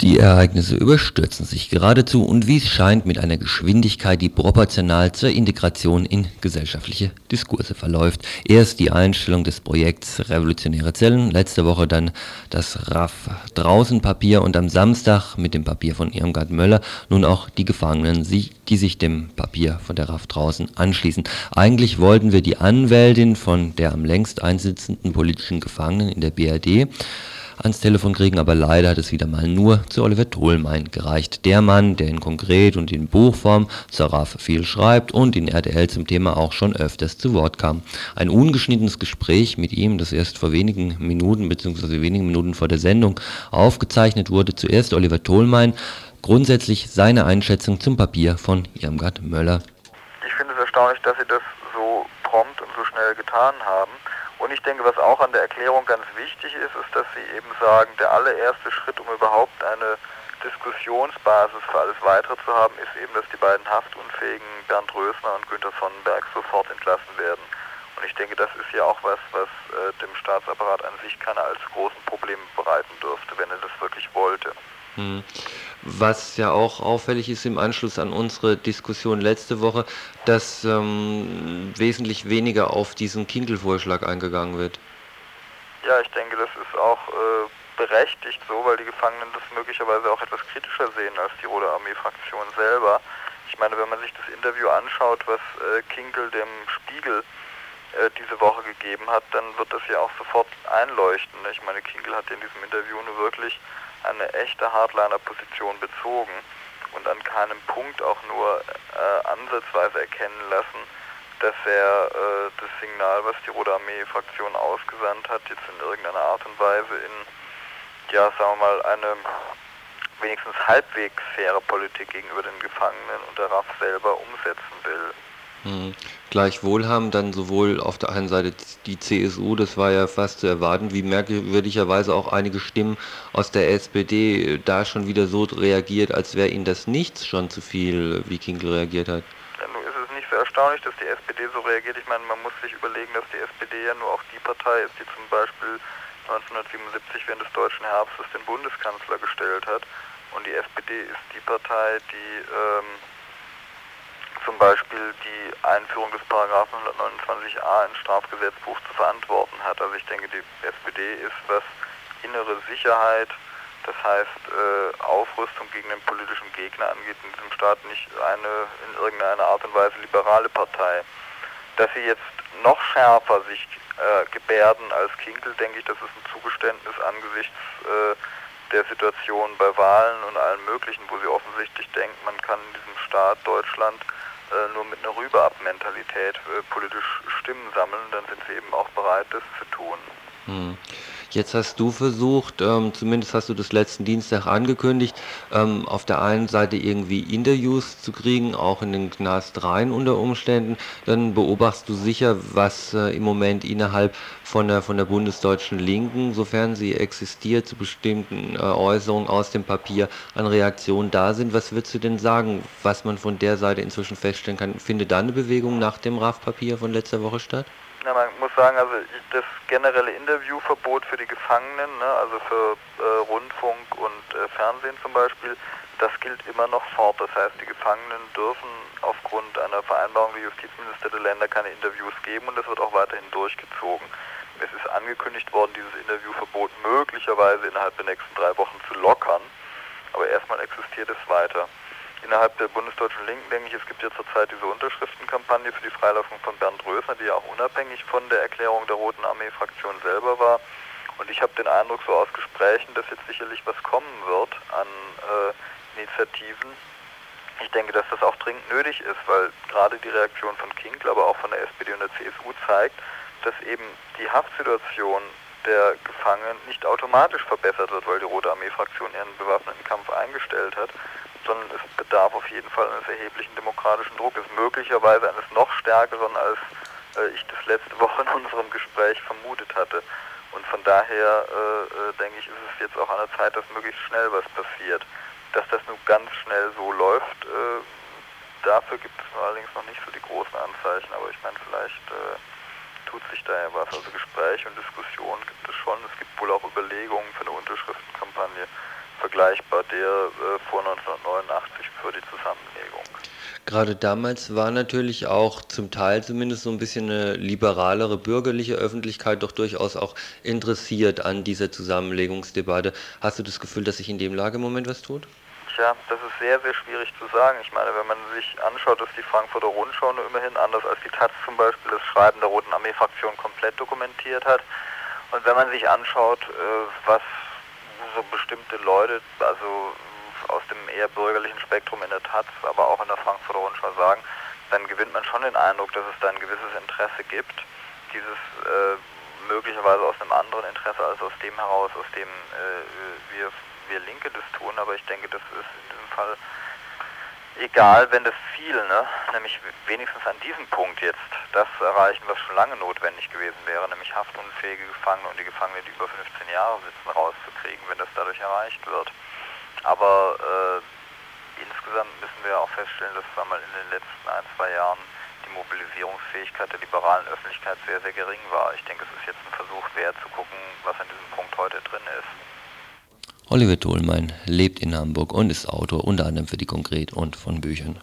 Die Ereignisse überstürzen sich geradezu und wie es scheint mit einer Geschwindigkeit, die proportional zur Integration in gesellschaftliche Diskurse verläuft. Erst die Einstellung des Projekts Revolutionäre Zellen, letzte Woche dann das RAF draußen Papier und am Samstag mit dem Papier von Irmgard Möller nun auch die Gefangenen, die sich dem Papier von der RAF draußen anschließen. Eigentlich wollten wir die Anwältin von der am längst einsitzenden politischen Gefangenen in der BRD ans Telefon kriegen, aber leider hat es wieder mal nur zu Oliver Tholmein gereicht. Der Mann, der in konkret und in Buchform zur RAF viel schreibt und in RTL zum Thema auch schon öfters zu Wort kam. Ein ungeschnittenes Gespräch mit ihm, das erst vor wenigen Minuten bzw. wenigen Minuten vor der Sendung aufgezeichnet wurde. Zuerst Oliver Tholmein, grundsätzlich seine Einschätzung zum Papier von Irmgard Möller. Ich finde es erstaunlich, dass Sie das so prompt und so schnell getan haben. Und ich denke, was auch an der Erklärung ganz wichtig ist, ist, dass Sie eben sagen, der allererste Schritt, um überhaupt eine Diskussionsbasis für alles Weitere zu haben, ist eben, dass die beiden haftunfähigen Bernd Rösner und Günter Sonnenberg sofort entlassen werden. Und ich denke, das ist ja auch was, was äh, dem Staatsapparat an sich keine allzu großen Probleme bereiten dürfte, wenn er das wirklich wollte. Hm. Was ja auch auffällig ist im Anschluss an unsere Diskussion letzte Woche, dass ähm, wesentlich weniger auf diesen Kinkel-Vorschlag eingegangen wird. Ja, ich denke, das ist auch äh, berechtigt so, weil die Gefangenen das möglicherweise auch etwas kritischer sehen als die Rote Armee-Fraktion selber. Ich meine, wenn man sich das Interview anschaut, was äh, Kinkel dem Spiegel äh, diese Woche gegeben hat, dann wird das ja auch sofort einleuchten. Ich meine, Kinkel hat in diesem Interview nur wirklich eine echte Hardliner-Position bezogen und an keinem Punkt auch nur äh, ansatzweise erkennen lassen, dass er äh, das Signal, was die Rote Armee-Fraktion ausgesandt hat, jetzt in irgendeiner Art und Weise in, ja, sagen wir mal, eine wenigstens halbwegs faire Politik gegenüber den Gefangenen und der RAF selber umsetzen will. Mhm. Gleichwohl haben dann sowohl auf der einen Seite die CSU, das war ja fast zu erwarten, wie merkwürdigerweise auch einige Stimmen aus der SPD da schon wieder so reagiert, als wäre ihnen das nichts schon zu viel, wie Kinkel reagiert hat. Nun ist es nicht so erstaunlich, dass die SPD so reagiert. Ich meine, man muss sich überlegen, dass die SPD ja nur auch die Partei ist, die zum Beispiel 1977 während des deutschen Herbstes den Bundeskanzler gestellt hat. Und die SPD ist die Partei, die ähm, Beispiel die Einführung des Paragraphen 129a ins Strafgesetzbuch zu verantworten hat. Also ich denke, die SPD ist, was innere Sicherheit, das heißt äh, Aufrüstung gegen den politischen Gegner angeht, in diesem Staat nicht eine in irgendeiner Art und Weise liberale Partei. Dass sie jetzt noch schärfer sich äh, gebärden als Kinkel, denke ich, das ist ein Zugeständnis angesichts äh, der Situation bei Wahlen und allem Möglichen, wo sie offensichtlich denken, man kann in diesem Staat Deutschland äh, nur mit einer Rüberab-Mentalität äh, politisch Stimmen sammeln, dann sind sie eben auch bereit, das zu tun. Hm. Jetzt hast du versucht, ähm, zumindest hast du das letzten Dienstag angekündigt, ähm, auf der einen Seite irgendwie Interviews zu kriegen, auch in den Knast rein unter Umständen. Dann beobachtest du sicher, was äh, im Moment innerhalb von der, von der bundesdeutschen Linken, sofern sie existiert, zu bestimmten äh, Äußerungen aus dem Papier an Reaktionen da sind. Was würdest du denn sagen, was man von der Seite inzwischen feststellen kann? Findet da eine Bewegung nach dem RAF-Papier von letzter Woche statt? Na, man muss sagen, also das generelle Interviewverbot für die Gefangenen, ne, also für äh, Rundfunk und äh, Fernsehen zum Beispiel, das gilt immer noch fort. Das heißt, die Gefangenen dürfen aufgrund einer Vereinbarung der Justizminister der Länder keine Interviews geben und das wird auch weiterhin durchgezogen. Es ist angekündigt worden, dieses Interviewverbot möglicherweise innerhalb der nächsten drei Wochen zu lockern, aber erstmal existiert es weiter innerhalb der bundesdeutschen Linken denke ich, es gibt ja zurzeit diese Unterschriftenkampagne für die Freilassung von Bernd Rösner, die ja auch unabhängig von der Erklärung der Roten Armee-Fraktion selber war. Und ich habe den Eindruck so aus Gesprächen, dass jetzt sicherlich was kommen wird an äh, Initiativen. Ich denke, dass das auch dringend nötig ist, weil gerade die Reaktion von Kinkl, aber auch von der SPD und der CSU zeigt, dass eben die Haftsituation der Gefangenen nicht automatisch verbessert wird, weil die Rote Armee-Fraktion ihren bewaffneten Kampf eingestellt hat, sondern es bedarf auf jeden Fall eines erheblichen demokratischen Druckes, möglicherweise eines noch stärkeren, als äh, ich das letzte Woche in unserem Gespräch vermutet hatte. Und von daher äh, äh, denke ich, ist es jetzt auch an der Zeit, dass möglichst schnell was passiert. Dass das nun ganz schnell so läuft, äh, dafür gibt es allerdings noch nicht so die großen Anzeichen, aber ich meine, vielleicht äh, tut sich da ja was. Also Gespräche und Diskussionen gibt es schon. Es gibt wohl auch Überlegungen für eine Unterschriftenkampagne vergleichbar der äh, vor 1989 für die Zusammenlegung. Gerade damals war natürlich auch zum Teil zumindest so ein bisschen eine liberalere bürgerliche Öffentlichkeit doch durchaus auch interessiert an dieser Zusammenlegungsdebatte. Hast du das Gefühl, dass sich in dem Lagemoment was tut? Tja, das ist sehr, sehr schwierig zu sagen. Ich meine, wenn man sich anschaut, dass die Frankfurter Rundschau nur immerhin anders als die Taz zum Beispiel das Schreiben der Roten Armee-Fraktion komplett dokumentiert hat und wenn man sich anschaut, äh, was so bestimmte Leute, also aus dem eher bürgerlichen Spektrum in der Taz, aber auch in der Frankfurter Rundschau sagen, dann gewinnt man schon den Eindruck, dass es da ein gewisses Interesse gibt, dieses äh, möglicherweise aus einem anderen Interesse als aus dem heraus, aus dem äh, wir, wir Linke das tun, aber ich denke, das ist in diesem Fall egal, wenn das Ziel, ne, nämlich wenigstens an diesem Punkt jetzt das erreichen, was schon lange notwendig gewesen wäre, nämlich haftunfähige Gefangene und die Gefangenen, die über 15 Jahre sitzen, rauszukriegen, wenn das dadurch erreicht wird. Aber äh, insgesamt müssen wir auch feststellen, dass wir mal in den letzten ein, zwei Jahren die Mobilisierungsfähigkeit der liberalen Öffentlichkeit sehr, sehr gering war. Ich denke, es ist jetzt ein Versuch wert zu gucken, was an diesem Punkt heute drin ist. Oliver Tholmein lebt in Hamburg und ist Autor unter anderem für die Konkret und von Büchern